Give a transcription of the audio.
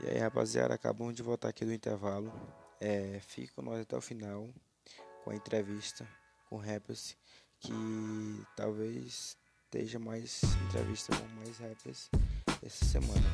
E aí, rapaziada, acabamos de voltar aqui do intervalo. É, fica nós até o final com a entrevista com o rappers que talvez esteja mais entrevista com mais rappers essa semana.